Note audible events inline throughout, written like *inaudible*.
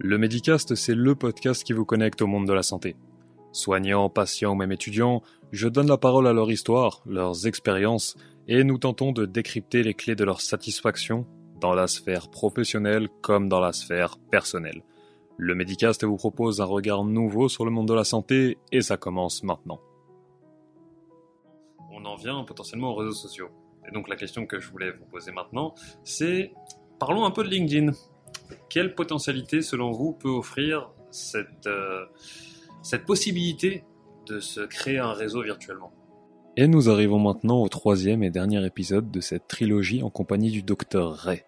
Le Medicast, c'est le podcast qui vous connecte au monde de la santé. Soignants, patients ou même étudiants, je donne la parole à leur histoire, leurs expériences, et nous tentons de décrypter les clés de leur satisfaction dans la sphère professionnelle comme dans la sphère personnelle. Le Medicast vous propose un regard nouveau sur le monde de la santé et ça commence maintenant. On en vient potentiellement aux réseaux sociaux. Et donc la question que je voulais vous poser maintenant, c'est parlons un peu de LinkedIn. Quelle potentialité selon vous peut offrir cette, euh, cette possibilité de se créer un réseau virtuellement? Et nous arrivons maintenant au troisième et dernier épisode de cette trilogie en compagnie du docteur Ray,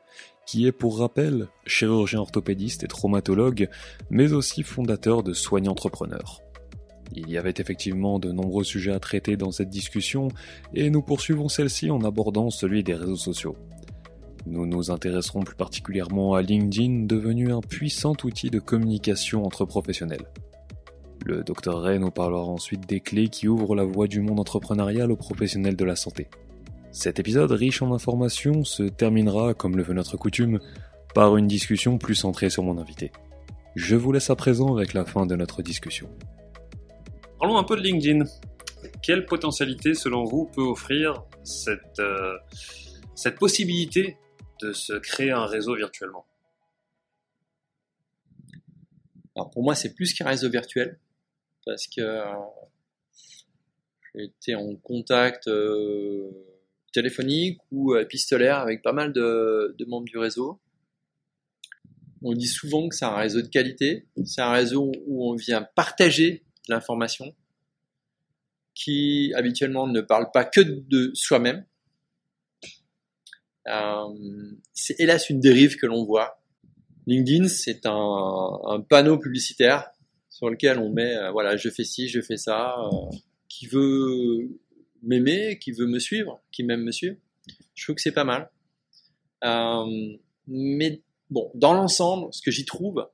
qui est pour rappel chirurgien orthopédiste et traumatologue, mais aussi fondateur de Soigne Entrepreneurs. Il y avait effectivement de nombreux sujets à traiter dans cette discussion, et nous poursuivons celle-ci en abordant celui des réseaux sociaux. Nous nous intéresserons plus particulièrement à LinkedIn, devenu un puissant outil de communication entre professionnels. Le Dr Ray nous parlera ensuite des clés qui ouvrent la voie du monde entrepreneurial aux professionnels de la santé. Cet épisode riche en informations se terminera, comme le veut notre coutume, par une discussion plus centrée sur mon invité. Je vous laisse à présent avec la fin de notre discussion. Parlons un peu de LinkedIn. Quelle potentialité, selon vous, peut offrir cette, euh, cette possibilité de se créer un réseau virtuellement Alors pour moi, c'est plus qu'un réseau virtuel parce que euh, j'ai été en contact euh, téléphonique ou épistolaire avec pas mal de, membres du réseau. On dit souvent que c'est un réseau de qualité, c'est un réseau où on vient partager l'information qui habituellement ne parle pas que de soi-même. Euh, c'est hélas une dérive que l'on voit. LinkedIn, c'est un, panneau publicitaire sur lequel on met, euh, voilà, je fais ci, je fais ça, euh, qui veut m'aimer, qui veut me suivre, qui m'aime me suivre. Je trouve que c'est pas mal. Euh, mais bon, dans l'ensemble, ce que j'y trouve,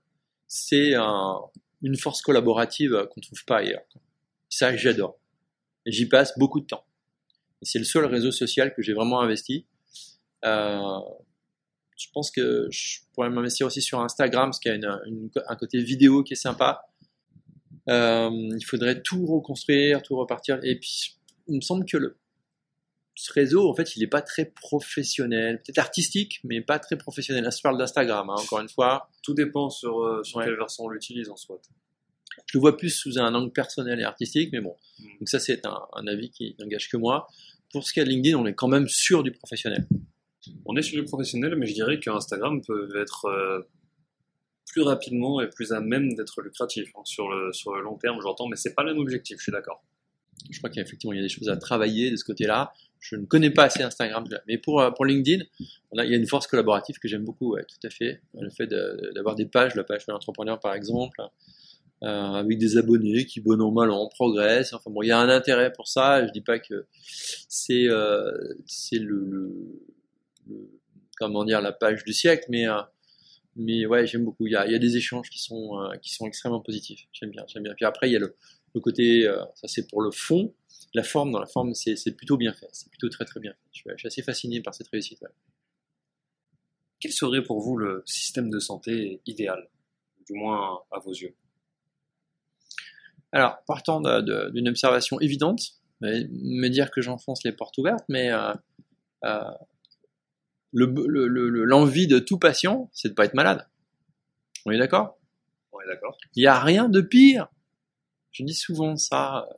c'est une force collaborative qu'on ne trouve pas ailleurs. Ça, j'adore. J'y passe beaucoup de temps. c'est le seul réseau social que j'ai vraiment investi. Euh, je pense que je pourrais m'investir aussi sur Instagram, parce qu'il y a un côté vidéo qui est sympa. Euh, il faudrait tout reconstruire, tout repartir. Et puis, il me semble que le, ce réseau, en fait, il n'est pas très professionnel, peut-être artistique, mais pas très professionnel. Là, je parle d'Instagram, hein, encore une fois. Tout dépend sur, euh, sur quelle version on l'utilise en soit. Je le vois plus sous un angle personnel et artistique, mais bon. Hmm. Donc ça, c'est un, un, avis qui n'engage que moi. Pour ce qui est de LinkedIn, on est quand même sûr du professionnel. On est sur du professionnel, mais je dirais qu'Instagram peut être euh, plus rapidement et plus à même d'être lucratif hein, sur, le, sur le long terme, j'entends, mais c'est pas le même objectif, je suis d'accord. Je crois qu'effectivement, il y a des choses à travailler de ce côté-là. Je ne connais pas assez Instagram, mais pour, euh, pour LinkedIn, il y a une force collaborative que j'aime beaucoup, tout à fait. Le fait d'avoir des pages, la page de l'entrepreneur par exemple, euh, avec des abonnés qui, bon an, mal en progressent. Enfin bon, il y a un intérêt pour ça. Je dis pas que c'est euh, c'est le, le, comment dire la page du siècle, mais euh, mais ouais, j'aime beaucoup. Il y, a, il y a, des échanges qui sont, euh, qui sont extrêmement positifs. J'aime bien, j'aime bien. Puis après, il y a le, le côté, euh, ça c'est pour le fond. La forme, dans la forme, c'est plutôt bien fait. C'est plutôt très très bien fait. Je suis, je suis assez fasciné par cette réussite. Quel serait pour vous le système de santé idéal, du moins à vos yeux? Alors, partant d'une observation évidente, me dire que j'enfonce les portes ouvertes, mais euh, euh, l'envie le, de tout patient, c'est de pas être malade. On est d'accord? On est d'accord. Il n'y a rien de pire. Je dis souvent ça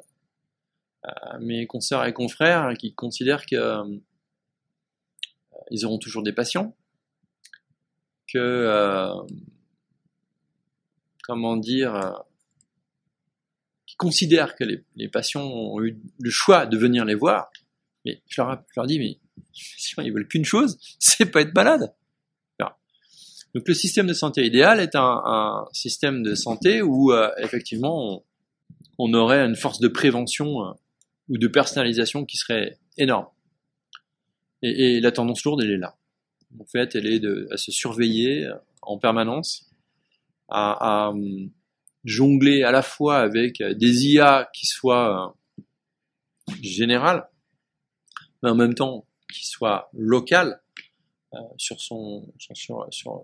à mes consoeurs et confrères qui considèrent que euh, ils auront toujours des patients, que euh, comment dire, euh, qui considèrent que les, les, patients ont eu le choix de venir les voir. Mais je leur, je leur dis mais ils veulent qu'une chose, *laughs* c'est pas être malade. Donc le système de santé idéal est un, système de santé où euh, effectivement on, aurait une force de prévention euh, ou de personnalisation qui serait énorme. Et, la tendance lourde, elle est là. En fait, elle est de, à se surveiller euh, en permanence, à, à jongler à la fois avec des IA qui soient générales, mais en même temps qui soit local euh, sur son sur, sur,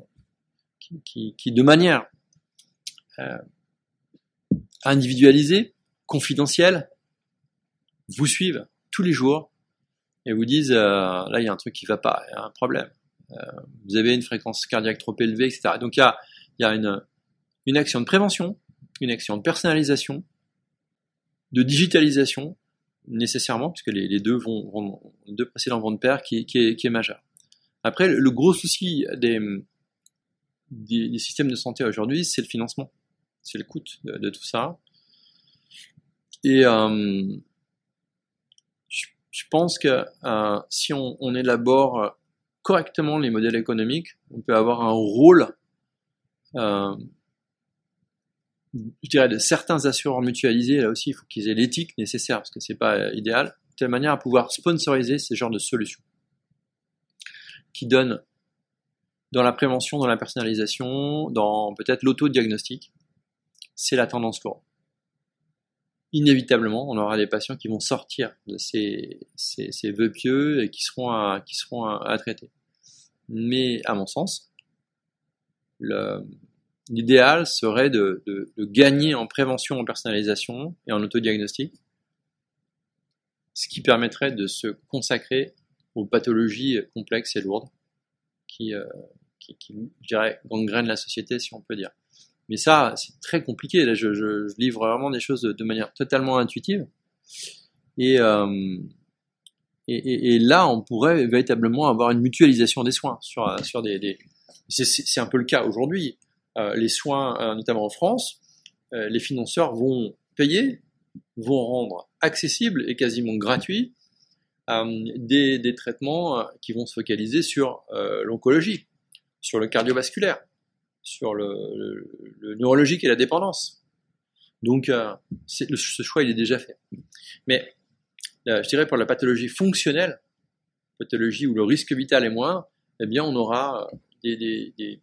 qui, qui, qui, de manière euh, individualisés, confidentiels, vous suivent tous les jours et vous disent euh, là il y a un truc qui va pas, il y a un problème. Euh, vous avez une fréquence cardiaque trop élevée, etc. Donc il y a, y a une, une action de prévention, une action de personnalisation, de digitalisation nécessairement, puisque les, deux vont, vont, deux précédents vont de pair, qui, est, qui est majeur. Après, le, gros souci des, des, systèmes de santé aujourd'hui, c'est le financement, c'est le coût de, tout ça. Et euh, je, je, pense que euh, si on, on, élabore correctement les modèles économiques, on peut avoir un rôle euh, je dirais, de certains assureurs mutualisés, là aussi, il faut qu'ils aient l'éthique nécessaire, parce que c'est pas euh, idéal, de telle manière à pouvoir sponsoriser ces genres de solutions, qui donnent dans la prévention, dans la personnalisation, dans peut-être l'autodiagnostic, c'est la tendance lourde. Inévitablement, on aura des patients qui vont sortir de ces, ces, ces vœux pieux et qui seront à, qui seront à, à traiter. Mais à mon sens, le, l'idéal serait de, de, de, gagner en prévention, en personnalisation et en autodiagnostic, ce qui permettrait de se consacrer aux pathologies complexes et lourdes qui, euh, qui, qui je dirais, gangrènent la société, si on peut dire. Mais ça, c'est très compliqué. Là, je, je, je, livre vraiment des choses de, manière totalement intuitive. Et, euh, et, et, là, on pourrait véritablement avoir une mutualisation des soins sur, sur des, des... c'est un peu le cas aujourd'hui. Euh, les soins, euh, notamment en France, euh, les financeurs vont payer, vont rendre accessibles et quasiment gratuits des, des, traitements qui vont se focaliser sur l'oncologie, sur le cardiovasculaire, sur le, le, le, neurologique et la dépendance. Donc, euh, le, ce choix, il est déjà fait. Mais, euh, je dirais pour la pathologie fonctionnelle, pathologie où le risque vital est moins, eh bien, on aura des, des, des,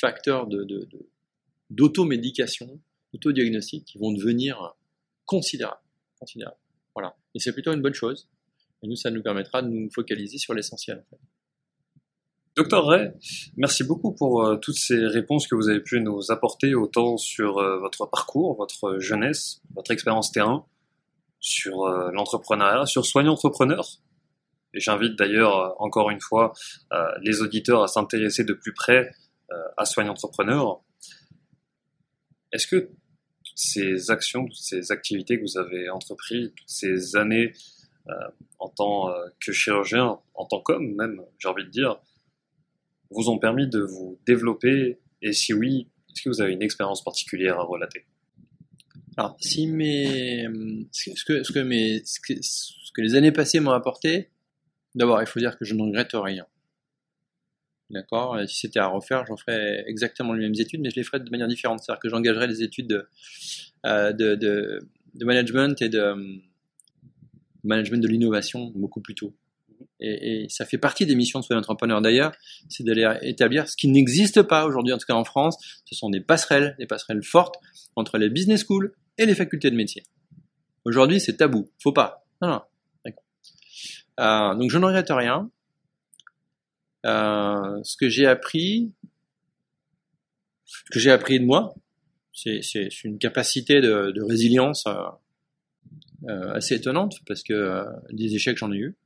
facteurs de, de, de, d'automédication, d'autodiagnostic qui vont devenir considérables. considérables. Voilà. Et c'est plutôt une bonne chose. Et nous, ça nous permettra de nous focaliser sur l'essentiel. En fait. Docteur Ray, merci beaucoup pour euh, toutes ces réponses que vous avez pu nous apporter, autant sur euh, votre parcours, votre jeunesse, votre expérience terrain, sur euh, l'entrepreneuriat, sur Soignant Entrepreneur. Et j'invite d'ailleurs, encore une fois, les auditeurs à s'intéresser de plus près à Soignant Entrepreneur. Est-ce que toutes ces actions, toutes ces activités que vous avez entreprises, toutes ces années euh, en tant que chirurgien, en tant qu'homme même, j'ai envie de dire, vous ont permis de vous développer? Et si oui, est-ce que vous avez une expérience particulière à relater? Alors, si mes, ce que, ce que mes, ce que les années passées m'ont apporté, d'abord, il faut dire que je ne regrette rien. D'accord Si c'était à refaire, j'en ferais exactement les mêmes études, mais je les ferais de manière différente. C'est-à-dire que j'engagerais des études de, euh, de, de, de, management et de management de l'innovation beaucoup plus tôt. Et, et, ça fait partie des missions de Soyez Entrepreneur d'ailleurs, c'est d'aller établir ce qui n'existe pas aujourd'hui, en tout cas en France, ce sont des passerelles, des passerelles fortes entre les business schools et les facultés de métier. Aujourd'hui, c'est tabou, faut pas. Non, non. Euh, donc je ne regrette rien. Euh, ce que j'ai appris, ce que j'ai appris de moi, c'est une capacité de, de résilience euh, euh, assez étonnante parce que euh, des échecs j'en ai eu,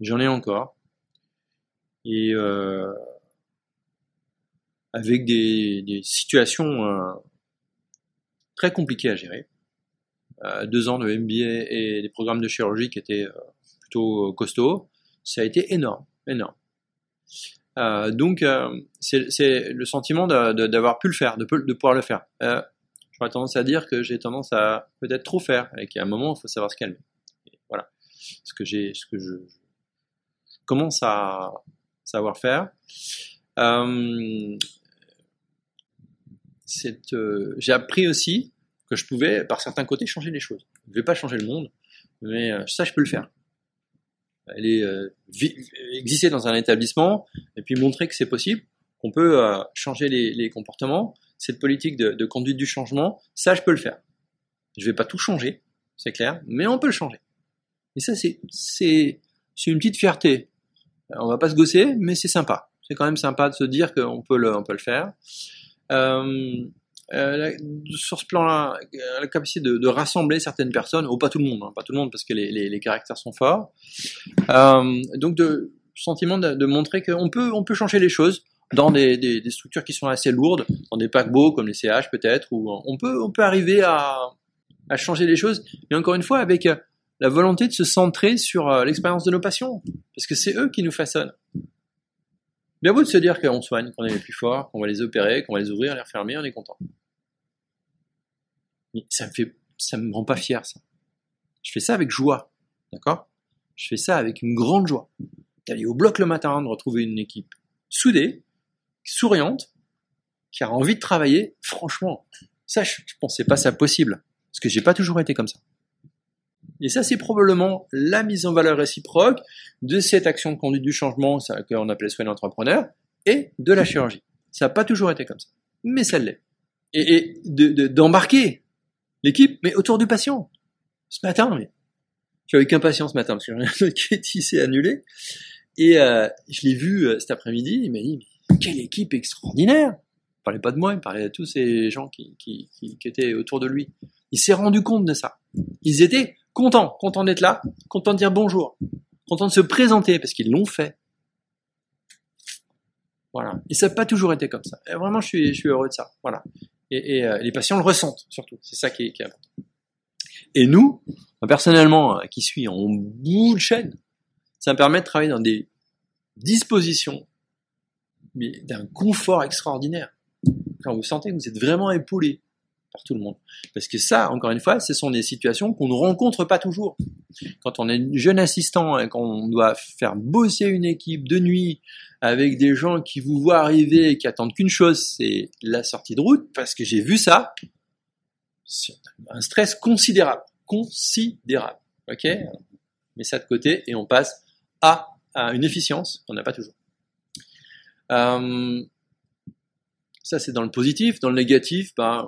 j'en ai encore, et euh, avec des, des situations très compliquées à gérer. deux ans de MBA et des programmes de chirurgie qui étaient plutôt costauds, ça a été énorme, énorme. Euh, donc, euh, c'est le sentiment d'avoir pu le faire, de, pouvoir le faire. Euh, J'aurais tendance à dire que j'ai tendance à peut-être trop faire et qu'à un moment, il faut savoir se calmer. Voilà. Ce que ce que je, je, commence à savoir faire. Euh, j'ai appris aussi que je pouvais, par certains côtés, changer les choses. Je ne vais pas changer le monde, mais ça, je peux le faire aller euh, exister dans un établissement et puis montrer que c'est possible, qu'on peut euh, changer les, les, comportements. Cette politique de, de, conduite du changement, ça je peux le faire. Je vais pas tout changer, c'est clair, mais on peut le changer. Et ça c'est c'est une petite fierté. On va pas se gosser, mais c'est sympa. C'est quand même sympa de se dire qu'on peut le on peut le faire. Euh, euh, sur ce plan-là, euh, la capacité de, de rassembler certaines personnes, ou pas tout le monde, hein, pas tout le monde parce que les, les, les caractères sont forts. Euh, donc de sentiment de, de montrer qu'on peut, on peut changer les choses dans des, des, structures qui sont assez lourdes, dans des paquebots comme les CH peut-être, où on peut, on peut arriver à, à changer les choses, mais encore une fois avec euh, la volonté de se centrer sur euh, l'expérience de nos patients, parce que c'est eux qui nous façonnent. Bien beau de se dire qu'on soigne, qu'on est les plus forts, qu'on va les opérer, qu'on va les ouvrir, les refermer, on est content. Mais ça me fait, ça me rend pas fier, ça. Je fais ça avec joie, d'accord? Je fais ça avec une grande joie. D'aller au bloc le matin, de retrouver une équipe soudée, souriante, qui a envie de travailler, franchement, ça, je, je pensais pas ça possible. Parce que j'ai pas toujours été comme ça. Et ça, c'est probablement la mise en valeur réciproque de cette action de conduite du changement, qu'on appelait soin d'entrepreneur, et de la chirurgie. Ça n'a pas toujours été comme ça. Mais ça l'est. Et, et de, de- d'embarquer l'équipe, mais autour du patient. Ce matin, mais, je suis avec impatience ce matin, parce que le Katie s'est annulé. Et euh, je l'ai vu euh, cet après-midi, il m'a dit, mais quelle équipe extraordinaire Il parlait pas de moi, il parlait à tous ces gens qui, qui, qui, qui étaient autour de lui. Il s'est rendu compte de ça. Ils étaient contents, contents d'être là, contents de dire bonjour, contents de se présenter, parce qu'ils l'ont fait. Voilà. Et ça n'a pas toujours été comme ça. Et vraiment, je suis, je suis heureux de ça. Voilà. Et, euh, les patients le ressentent, surtout. C'est ça qui est, qui est important. Et nous, personnellement, euh, qui suis en bout de chaîne, ça me permet de travailler dans des dispositions, mais d'un confort extraordinaire. Quand vous sentez que vous êtes vraiment épaulé par tout le monde. Parce que ça, encore une fois, ce sont des situations qu'on ne rencontre pas toujours. Quand on est jeune assistant et qu'on doit faire bosser une équipe de nuit avec des gens qui vous voient arriver et qui attendent qu'une chose, c'est la sortie de route, parce que j'ai vu ça, c'est un stress considérable, considérable. Ok? Mais ça de côté et on passe à, à une efficience qu'on n'a pas toujours. Euh, ça c'est dans le positif, dans le négatif, ben,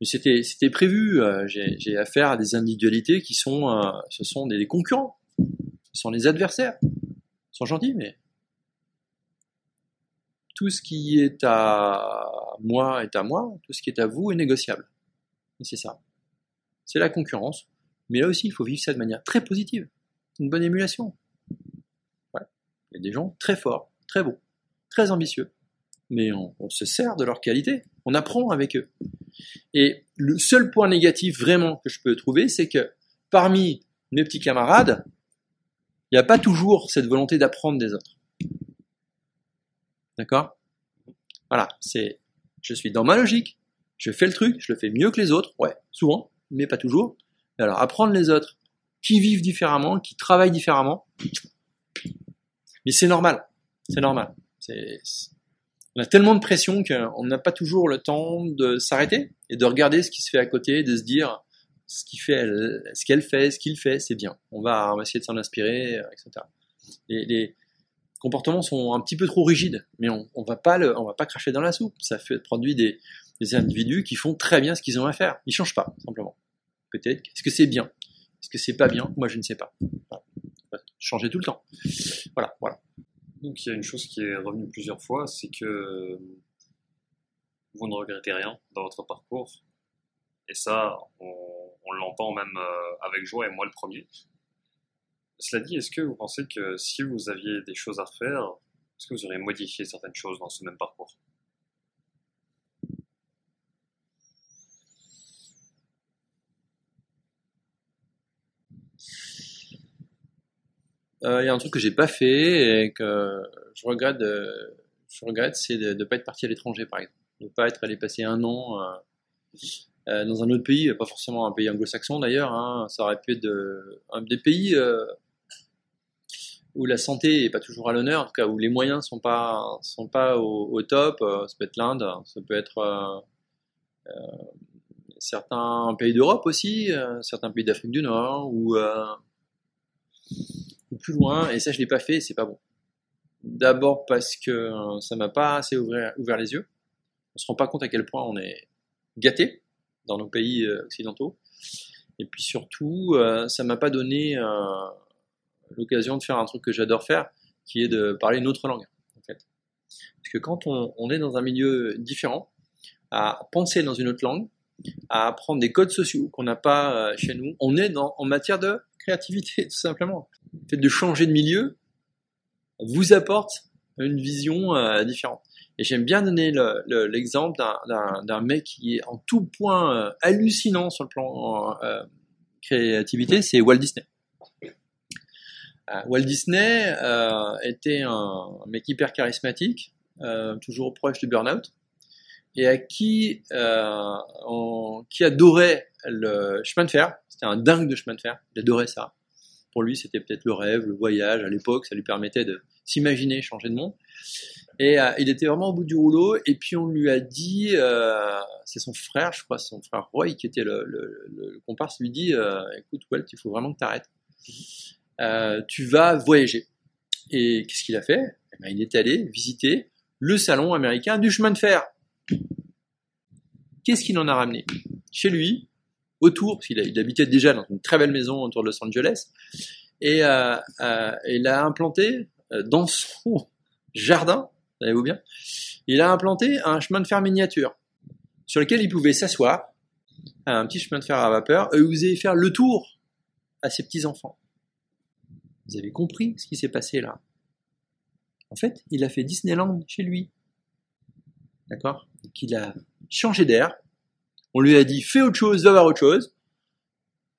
mais c'était c'était prévu. euh, J'ai affaire à des individualités qui sont, euh, ce sont des, des concurrents, ce sont les adversaires. Ils sont gentils, mais tout ce qui est à moi est à moi, tout ce qui est à vous est négociable. Et c'est ça. C'est la concurrence. Mais là aussi, il faut vivre ça de manière très positive. Une bonne émulation. Ouais. Il y a des gens très forts, très beaux, très ambitieux. Mais on, se sert de leur qualité. On apprend avec eux. Et le seul point négatif vraiment que je peux trouver, c'est que parmi mes petits camarades, il n'y a pas toujours cette volonté d'apprendre des autres. D'accord? Voilà, c'est, je suis dans ma logique, je fais le truc, je le fais mieux que les autres, ouais, souvent, mais pas toujours. Alors, apprendre les autres qui vivent différemment, qui travaillent différemment, mais c'est normal, c'est normal. C'est- on a tellement de pression qu'on n'a pas toujours le temps de s'arrêter et de regarder ce qui se fait à côté, de se dire ce qu'il fait, ce qu'elle fait, ce qu'il fait, c'est bien. On va, essayer de s'en inspirer, etc. Les, comportements sont un petit peu trop rigides, mais on, on va pas le, on va pas cracher dans la soupe. Ça fait produit des, individus qui font très bien ce qu'ils ont à faire. Ils changent pas, simplement. Peut-être. Est-ce que c'est bien? Est-ce que c'est pas bien? Moi, je ne sais pas. Voilà. Changer tout le temps. Voilà, voilà. Donc il y a une chose qui est revenue plusieurs fois, c'est que vous ne regrettez rien dans votre parcours. Et ça, on, on l'entend même euh, avec joie, et moi le premier. Cela dit, est-ce que vous pensez que si vous aviez des choses à refaire, est-ce que vous auriez modifié certaines choses dans ce même parcours? Euh, Il y a un truc que j'ai pas fait et que je regrette, je regrette, c'est de ne pas être parti à l'étranger, par exemple, de ne pas être allé passer un an euh, euh, dans un autre pays, pas forcément un pays anglo-saxon d'ailleurs. Hein, ça aurait pu être un des pays où la santé est pas toujours à l'honneur, en tout cas où les moyens sont pas sont pas au, au top. ça peut être l'Inde, ça peut être certains pays d'Europe aussi, certains pays d'Afrique du Nord ou ou plus loin, et ça je l'ai pas fait, c'est pas bon. D'abord parce que euh, ça m'a pas assez ouvert, les yeux. On se rend pas compte à quel point on est gâté dans nos pays euh, occidentaux. Et puis surtout, euh, ça m'a pas donné l'occasion de faire un truc que j'adore faire, qui est de parler une autre langue. Parce que quand on, est dans un milieu différent, à penser dans une autre langue, à apprendre des codes sociaux qu'on n'a pas chez nous. On est en matière de créativité, *laughs* tout simplement. Le fait de changer de milieu vous apporte une vision différente. Et j'aime bien donner l'exemple d'un mec qui est en tout point hallucinant sur le plan créativité, c'est Walt Disney. Euh, Walt Disney euh, était un, mec hyper charismatique, euh, toujours proche du burn-out, et à qui, qui adorait le chemin de fer. C'était un dingue de chemin de fer. Il adorait ça. Pour lui, c'était peut-être le rêve, le voyage. À l'époque, ça lui permettait de s'imaginer changer de monde. Et il était vraiment au bout du rouleau. Et puis on lui a dit, c'est son frère, je crois, son frère Roy, qui était le, comparse, lui dit, écoute Walt, il faut vraiment que tu arrêtes. Euh, tu vas voyager. Et qu'est-ce qu'il a fait? Eh ben, Il est allé visiter le salon américain du chemin de fer. Qu'est-ce qu'il en a ramené? Chez lui, autour, parce qu'il habitait déjà dans une très belle maison autour de Los Angeles, et euh, euh, il a implanté dans son jardin, savez-vous bien, il a implanté un chemin de fer miniature sur lequel il pouvait s'asseoir, un petit chemin de fer à vapeur, et vous faire le tour à ses petits enfants. Vous avez compris ce qui s'est passé là? En fait, il a fait Disneyland chez lui. D'accord? Qu'il a changé d'air. On lui a dit fais autre chose, va voir autre chose.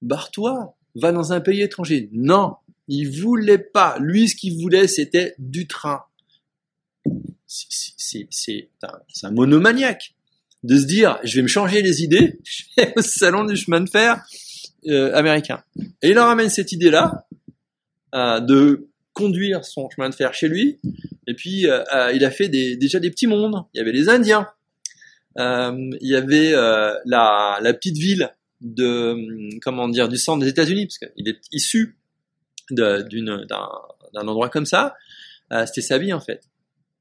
Barre-toi, va dans un pays étranger. Non, il voulait pas. Lui, ce qu'il voulait, c'était du train. C'est un, monomaniaque de se dire je vais me changer les idées, *laughs* je vais au salon du chemin de fer euh, américain. Et il leur ramène cette idée-là, euh, de conduire son chemin de fer chez lui. Et puis, euh, euh, il a fait des, déjà des petits mondes. Il y avait les Indiens. Il y avait la, la, petite ville de, comment dire, du centre des États-Unis, parce qu'il est issu d'un endroit comme ça. C'était sa vie, en fait.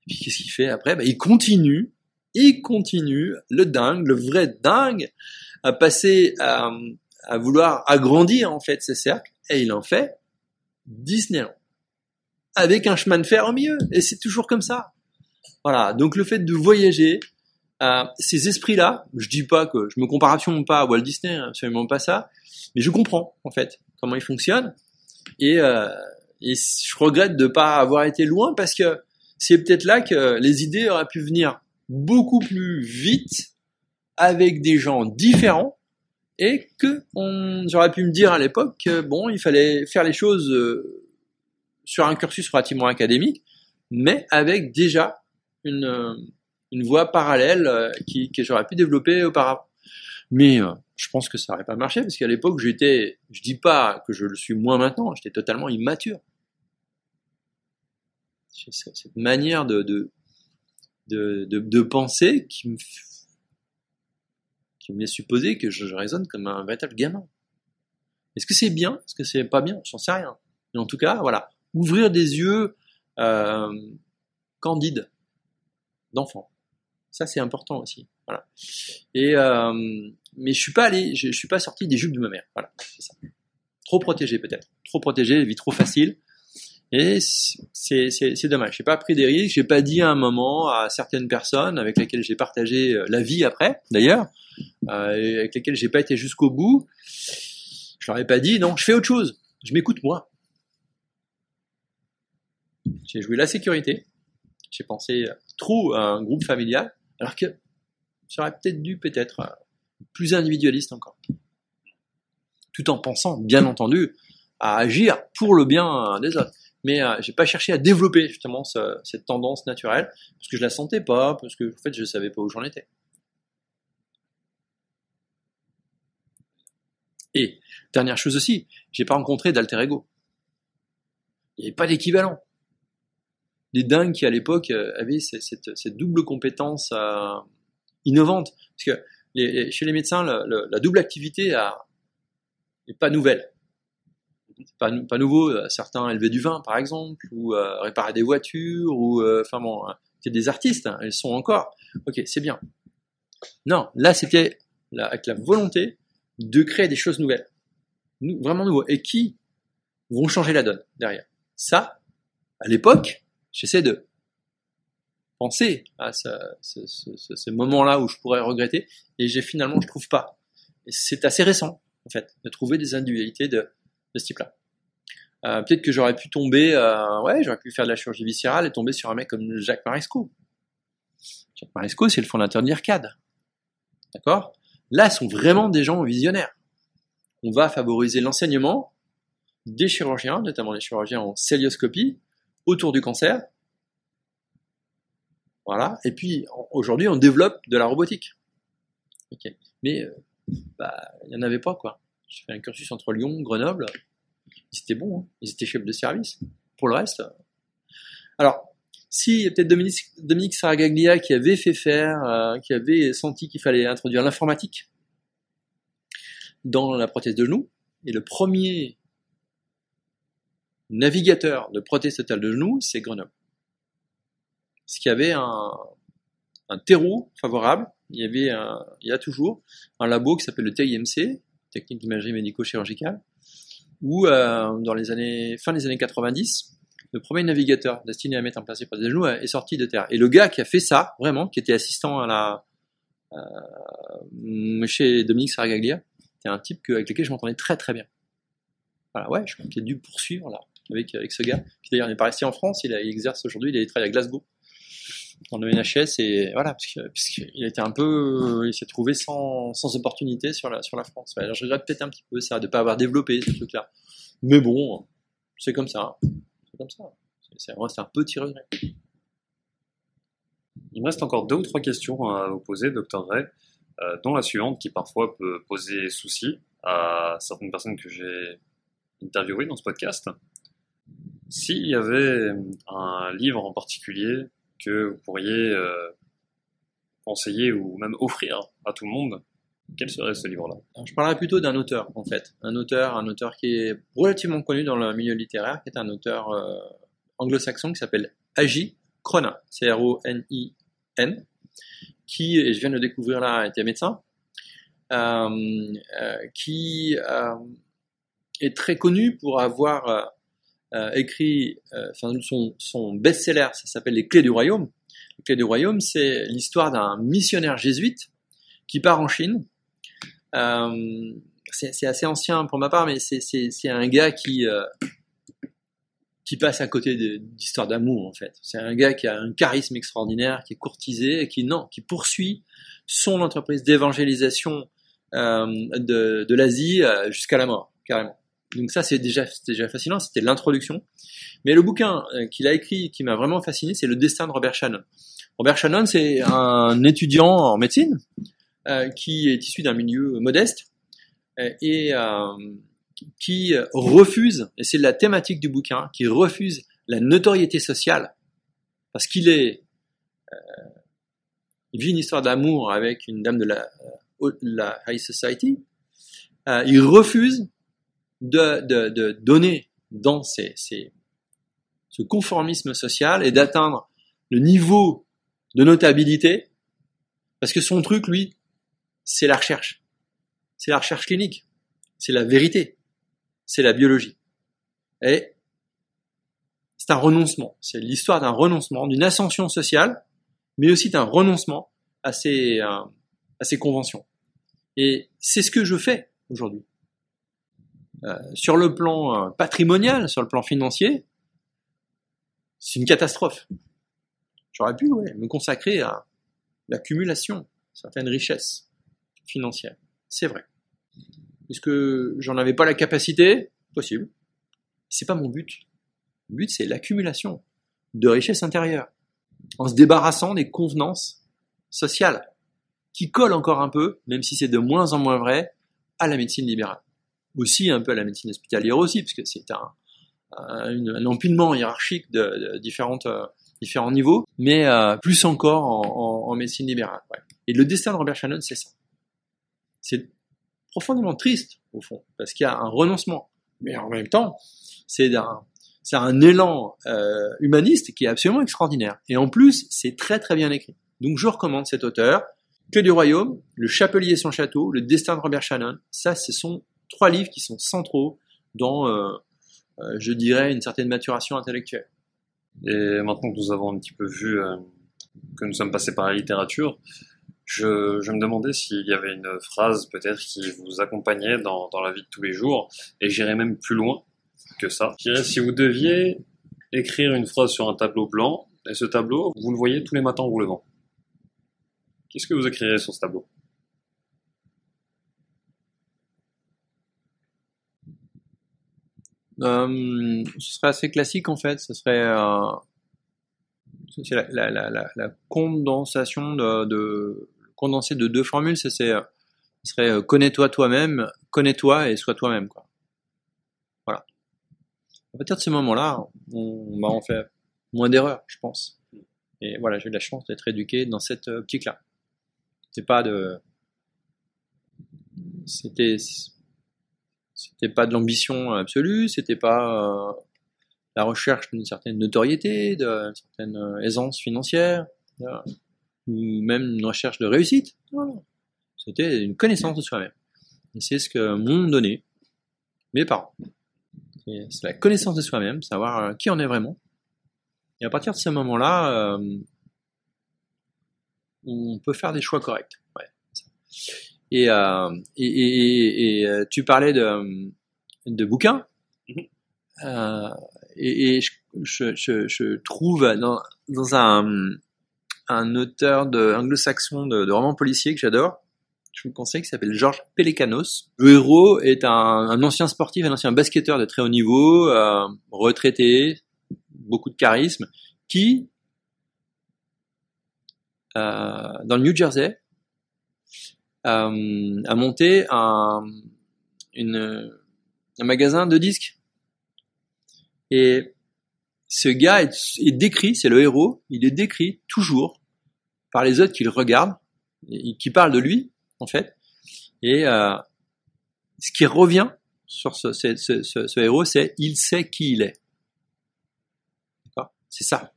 Et puis, qu'est-ce qu'il fait après? Bah, Il continue, il continue, le dingue, le vrai dingue, à passer à, à vouloir agrandir, en fait, ses cercles. Et il en fait Disneyland. Avec un chemin de fer au milieu. Et c'est toujours comme ça. Voilà. Donc le fait de voyager, euh, ces esprits-là, je dis pas que je me compare absolument pas à Walt Disney, hein, absolument pas ça, mais je comprends en fait comment ils fonctionnent. Et, euh, et je regrette de pas avoir été loin parce que c'est peut-être là que les idées auraient pu venir beaucoup plus vite avec des gens différents et que on, j'aurais pu me dire à l'époque que bon, il fallait faire les choses euh, sur un cursus relativement académique, mais avec déjà une, euh, une voie parallèle euh, qui, que j'aurais pu développer auparavant. Mais je pense que ça n'aurait pas marché parce qu'à l'époque j'étais, je dis pas que je le suis moins maintenant, j'étais totalement immature. Cette manière de, de, de, penser qui me qui me laisse supposer que je, raisonne comme un véritable gamin. Est-ce que c'est bien? Est-ce que c'est pas bien? J'en sais rien. Mais en tout cas, voilà, ouvrir des yeux euh, candides d'enfant. Ça, c'est important aussi. Voilà. Et euh, mais je suis pas allé, je, suis pas sorti des jupes de ma mère. Voilà, ça. Trop protégé peut-être, trop protégé, vie trop facile. Et c'est dommage. J'ai pas pris des risques. J'ai pas dit à un moment à certaines personnes avec lesquelles j'ai partagé euh, la vie après, d'ailleurs, euh, avec lesquelles j'ai pas été jusqu'au bout. Je leur ai pas dit non, je fais autre chose. Je m'écoute moi. J'ai joué la sécurité. J'ai pensé trop à un groupe familial, alors que j'aurais peut-être dû peut-être euh, plus individualiste encore. Tout en pensant, bien entendu, à agir pour le bien des autres mais euh, j'ai pas cherché à développer justement cette tendance naturelle parce que je la sentais pas, parce que en fait je savais pas où j'en étais. Et dernière chose aussi, j'ai pas rencontré d'alter ego. Il n'y avait pas d'équivalent. Les dingues qui à l'époque euh, avaient cette, double compétence euh, innovante, parce que chez les médecins, la double activité n'est pas nouvelle pas, pas nouveau. Euh, certains élevaient du vin, par exemple, ou euh, réparer des voitures, ou enfin bon, hein, c'est des artistes, hein, ils sont encore. Ok, c'est bien. Non, là c'était avec la volonté de créer des choses nouvelles, vraiment nouveaux, et qui vont changer la donne derrière? Ça, à l'époque, j'essaie de pensé à ce, moment-là où je pourrais regretter, et j'ai finalement, je trouve pas. C'est assez récent, en fait, de trouver des individualités de, ce type-là. Euh, peut-être que j'aurais pu tomber, euh, ouais, j'aurais pu faire de la chirurgie viscérale et tomber sur un mec comme Jacques Maresco. Jacques Maresco, c'est le fondateur de l'IRCAD. D'accord? Là, ce sont vraiment des gens visionnaires. On va favoriser l'enseignement des chirurgiens, notamment les chirurgiens en célioscopie, autour du cancer. Voilà. Et puis, aujourd'hui, on développe de la robotique. Mais, euh, bah, il n'y en avait pas, quoi. J'ai fait un cursus entre Lyon, Grenoble. Ils étaient bons, hein. ils étaient chefs de service. Pour le reste. euh. Alors, si peut-être Dominique, Dominique Saragaglia qui avait fait faire, euh, qui avait senti qu'il fallait introduire l'informatique dans la prothèse de genou, et le premier navigateur de prothèse totale de genou, c'est Grenoble. Parce qu'il y avait un, un terreau favorable, il y avait un, il y a toujours un labo qui s'appelle le TIMC, Technique d'imagerie médico-chirurgicale, où euh, dans les années, fin des années 90, le premier navigateur destiné à mettre en place les prothèses de genou est sorti de terre. Et le gars qui a fait ça, vraiment, qui était assistant à la, euh, chez Dominique Saragaglia, c'était un type que, avec lequel je m'entendais très très bien. Voilà, ouais, je crois qu'il a dû poursuivre là, avec, avec ce gars, qui d'ailleurs n'est pas resté en France, il, exerce aujourd'hui, il a travaillé à Glasgow, dans le NHS, et voilà, parce parce qu'il était un peu, il s'est trouvé sans, sans opportunité sur la, sur la France. Alors je regrette peut-être un petit peu ça, de ne pas avoir développé ce truc-là. Mais bon, c'est comme ça. C'est comme ça. C'est- C'est un petit regret. Il me reste encore deux ou trois questions à vous poser, Dr Ray, euh, dont la suivante qui parfois peut poser souci à certaines personnes que j'ai interviewées dans ce podcast. S'il y avait un livre en particulier que vous pourriez euh, conseiller ou même offrir à tout le monde, quel serait ce livre-là? Je parlerai plutôt d'un auteur, en fait. Un auteur, un auteur qui est relativement connu dans le milieu littéraire, qui est un auteur euh, anglo-saxon qui s'appelle Agi Cronin, C-R-O-N-I-N, qui, et je viens de le découvrir là, était médecin, euh, euh, qui euh, est très connu pour avoir euh, écrit euh, son, best-seller, ça s'appelle Les Clés du Royaume. Les Clés du Royaume, c'est l'histoire d'un missionnaire jésuite qui part en Chine. Euh, c'est assez ancien pour ma part, mais c'est- un gars qui qui passe à côté d'histoires d'amour en fait. C'est un gars qui a un charisme extraordinaire, qui est courtisé, et qui non, qui poursuit son entreprise d'évangélisation de, de l'Asie jusqu'à la mort, carrément. Donc ça c'est déjà fascinant, c'était l'introduction. Mais le bouquin euh, qu'il a écrit, qui m'a vraiment fasciné, c'est Le Destin de Robert Shannon. Robert Shannon, c'est un étudiant en médecine euh, qui est issu d'un milieu modeste euh, et qui refuse, et c'est la thématique du bouquin, qui refuse la notoriété sociale parce qu'il est, il vit une histoire d'amour avec une dame de la, la high society. Il refuse de, de, de donner dans ces, ces- ce conformisme social et d'atteindre le niveau de notabilité parce que son truc, lui, c'est la recherche. C'est la recherche clinique. C'est la vérité. C'est la biologie. Et c'est un renoncement. C'est l'histoire d'un renoncement, d'une ascension sociale, mais aussi d'un renoncement à ces, euh, à ces conventions. Et c'est ce que je fais aujourd'hui. Euh, sur le plan euh, patrimonial, sur le plan financier, c'est une catastrophe. J'aurais pu me consacrer à l'accumulation certaines richesses financières. C'est vrai. Est-ce que j'en avais pas la capacité Possible. C'est pas mon but. Le but, c'est l'accumulation de richesses intérieures, en se débarrassant des convenances sociales qui collent encore un peu, même si c'est de moins en moins vrai, à la médecine libérale. Aussi un peu à la médecine hospitalière aussi, parce que c'est un, un, un empilement hiérarchique de, de différentes, euh, différents niveaux, mais euh, plus encore en, en- en médecine libérale. ouais. Et le destin de Robert Shannon, c'est ça. C'est profondément triste, au fond, parce qu'il y a un renoncement. Mais en même temps, c'est un, un élan euh, humaniste qui est absolument extraordinaire. Et en plus, c'est très très bien écrit. Donc je recommande cet auteur, Que du Royaume, Le Chapelier et son Château, Le Destin de Robert Shannon. Ça, ce sont trois livres qui sont centraux dans, euh, euh, je dirais, une certaine maturation intellectuelle. Et maintenant que nous avons un petit peu vu euh, que nous sommes passés par la littérature, je, je me demandais s'il y avait une phrase peut-être qui vous accompagnait dans, dans la vie de tous les jours, et j'irais même plus loin que ça. Je dirais si vous deviez écrire une phrase sur un tableau blanc, et ce tableau, vous le voyez tous les matins en vous levant. Qu'est-ce que vous écrirez sur ce tableau? Euh, ce serait assez classique en fait. Ce serait euh, c'est la, la, la, la, condensation de, de condensé de deux formules. C'est ce serait euh, connais-toi toi-même, connais-toi et sois toi-même quoi. Voilà. À partir de ce moment-là, on, bah, on fait moins d'erreurs, je pense. Et voilà, j'ai eu la chance d'être éduqué dans cette optique-là. C'est pas de, c'était c'était pas de l'ambition absolue, c'était pas euh, la recherche d'une certaine notoriété, d'une certaine euh, aisance financière, ou même une recherche de réussite. C'était une connaissance de soi-même. Et c'est ce que m'ont donné mes parents. C'est la connaissance de soi-même, savoir euh, qui on est vraiment. Et à partir de ce moment-là, on peut faire des choix corrects. Ouais. Et, euh, et, et, et, tu parlais de, de bouquins. Euh, et, et je, je, je, trouve dans, dans un, un auteur de anglo-saxon de, de romans policiers que j'adore, je vous conseille, qui s'appelle Georges Pelekanos. Le héros est un, un, ancien sportif, un ancien basketteur de très haut niveau, euh, retraité, beaucoup de charisme, qui, euh, dans le New Jersey, euh, a monté un, une, un magasin de disques. Et ce gars est, est décrit, c'est le héros, il est décrit toujours par les autres qui le regardent, qui parlent de lui, en fait. Et euh, ce qui revient sur ce, ce, ce, ce héros, c'est il sait qui il est. C'est ça.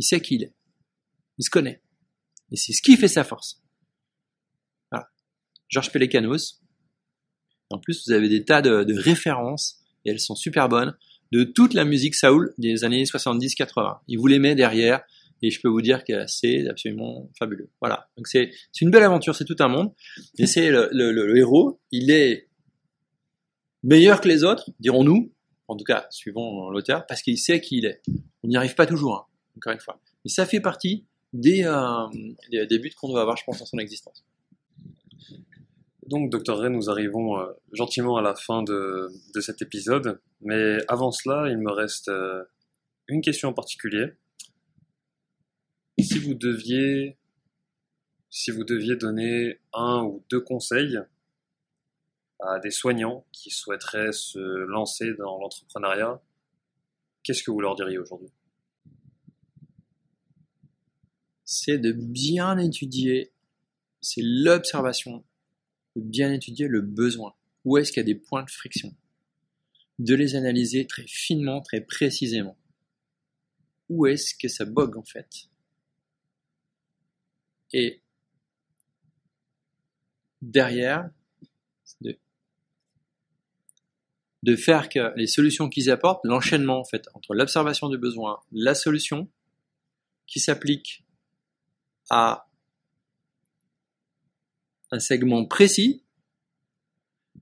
Il sait qui il est. Il se connaît. Et c'est ce qui fait sa force. Georges Pelekanos. En plus, vous avez des tas de, références, et elles sont super bonnes, de toute la musique Saoul des années 70-80. Il vous les met derrière, et je peux vous dire que c'est absolument fabuleux. Voilà. Donc c'est une belle aventure, c'est tout un monde. Et c'est le, le, le, héros, il est meilleur que les autres, dirons-nous, en tout cas, suivant l'auteur, parce qu'il sait qui il est. On n'y arrive pas toujours, hein, encore une fois. Et ça fait partie des, euh, des buts qu'on doit avoir, je pense, dans son existence. Donc, Docteur Ray, nous arrivons euh, gentiment à la fin de, cet épisode. Mais avant cela, il me reste euh, une question en particulier. Si vous deviez, si vous deviez donner un ou deux conseils à des soignants qui souhaiteraient se lancer dans l'entrepreneuriat, qu'est-ce que vous leur diriez aujourd'hui? C'est de bien étudier, c'est l'observation, bien étudier le besoin. Où est-ce qu'il y a des points de friction? De les analyser très finement, très précisément. Où est-ce que ça bogue en fait? Et derrière, de, de faire que les solutions qu'ils apportent, l'enchaînement en fait entre l'observation du besoin, la solution qui s'applique à un segment précis,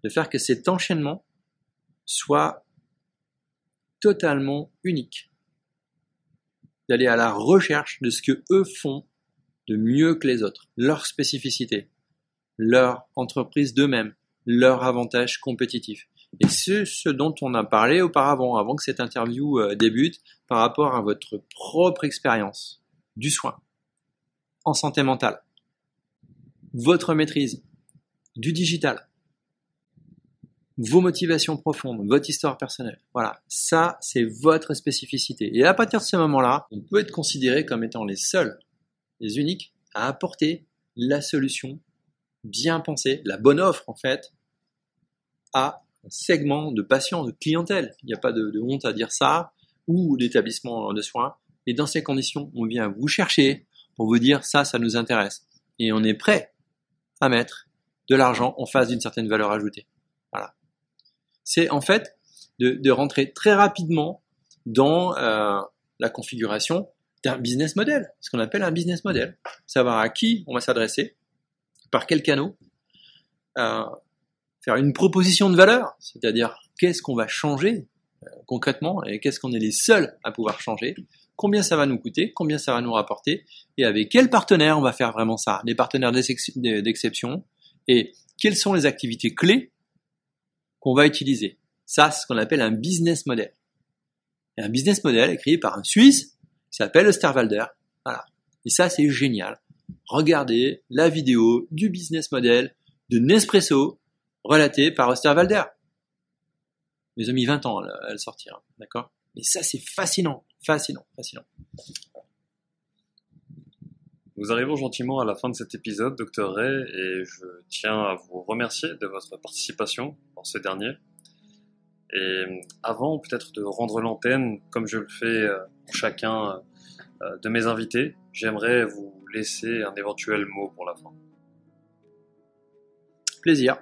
de faire que cet enchaînement soit totalement unique. D'aller à la recherche de ce que eux font de mieux que les autres, leur spécificité, leur entreprise d'eux-mêmes, leur avantage compétitif. Et c'est ce dont on a parlé auparavant, avant que cette interview euh, débute, par rapport à votre propre expérience du soin en santé mentale votre maîtrise du digital, vos motivations profondes, votre histoire personnelle. Voilà, ça c'est votre spécificité. Et à partir de ce moment-là, on peut être considéré comme étant les seuls, les uniques à apporter la solution bien pensée, la bonne offre en fait, à un segment de patients, de clientèle. Il n'y a pas de, honte à dire ça, ou d'établissement de soins. Et dans ces conditions, on vient vous chercher pour vous dire ça, ça nous intéresse. Et on est prêt à mettre de l'argent en face d'une certaine valeur ajoutée. Voilà. C'est en fait de, rentrer très rapidement dans euh, la configuration d'un business model, ce qu'on appelle un business model. Savoir à qui on va s'adresser, par quel canot, euh, faire une proposition de valeur, c'est-à-dire qu'est-ce qu'on va changer euh, concrètement et qu'est-ce qu'on est les seuls à pouvoir changer, combien ça va nous coûter, combien ça va nous rapporter et avec quel partenaire on va faire vraiment ça, les partenaires d'exception et quelles sont les activités clés qu'on va utiliser. Ça, c'est ce qu'on appelle un business model. Et un business model créé par un Suisse qui s'appelle Osterwalder. Voilà. Et ça, c'est génial. Regardez la vidéo du business model de Nespresso relatée par Osterwalder. Ils ont mis 20 ans à le sortir, d'accord? Mais ça, c'est fascinant, fascinant, fascinant. Nous arrivons gentiment à la fin de cet épisode, Docteur Ray, et je tiens à vous remercier de votre participation dans ce dernier. Et avant peut-être de rendre l'antenne, comme je le fais euh, pour chacun euh, de mes invités, j'aimerais vous laisser un éventuel mot pour la fin. Plaisir.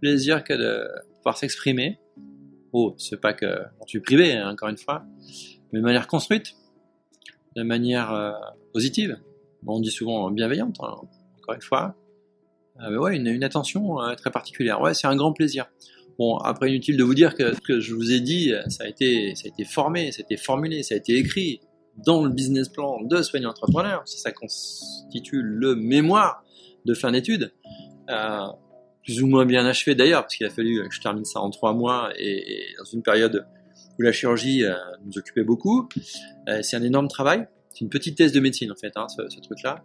Plaisir que de pouvoir s'exprimer. Oh, c'est pas que je suis privé, hein, encore une fois, mais de manière construite, de manière euh, positive. on dit souvent bienveillante, hein, encore une fois. mais ouais, une, une attention très particulière. Ouais, c'est un grand plaisir. Bon, après, inutile de vous dire que ce que je vous ai dit, ça a été, ça a été formé, ça a été formulé, ça a été écrit dans le business plan de soignant entrepreneur. Ça constitue le mémoire de fin d'études. Euh, plus ou moins bien achevé d'ailleurs, parce qu'il a fallu que je termine ça en trois mois et, dans une période où la chirurgie euh, nous occupait beaucoup. Euh, c'est un énorme travail. C'est une petite thèse de médecine en fait, hein, ce, ce truc-là.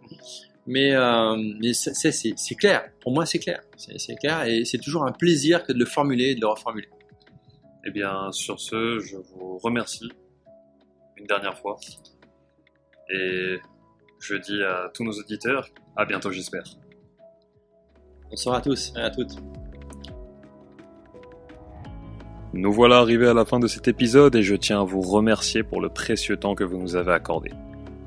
Mais, euh, mais c'est clair. Pour moi, c'est clair. C'est clair et c'est toujours un plaisir que de le formuler et de le reformuler. Eh bien, sur ce, je vous remercie une dernière fois. Et je dis à tous nos auditeurs, à bientôt, j'espère. Bonsoir à tous et à toutes. Nous voilà arrivés à la fin de cet épisode et je tiens à vous remercier pour le précieux temps que vous nous avez accordé.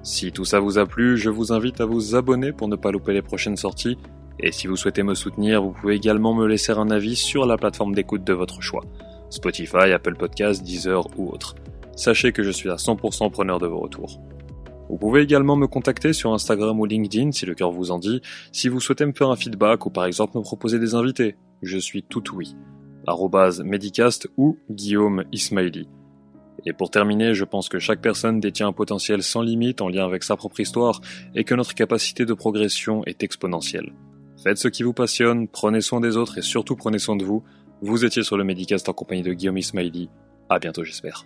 Si tout ça vous a plu, je vous invite à vous abonner pour ne pas louper les prochaines sorties. Et si vous souhaitez me soutenir, vous pouvez également me laisser un avis sur la plateforme d'écoute de votre choix. Spotify, Apple Podcasts, Deezer ou autre. Sachez que je suis à 100% preneur de vos retours. Vous pouvez également me contacter sur Instagram ou LinkedIn si le cœur vous en dit, si vous souhaitez me faire un feedback ou par exemple me proposer des invités. Je suis tout oui. Medicast ou Guillaume Ismaili. Et pour terminer, je pense que chaque personne détient un potentiel sans limite en lien avec sa propre histoire et que notre capacité de progression est exponentielle. Faites ce qui vous passionne, prenez soin des autres et surtout prenez soin de vous. Vous étiez sur le Medicast en compagnie de Guillaume Ismaili. À bientôt j'espère.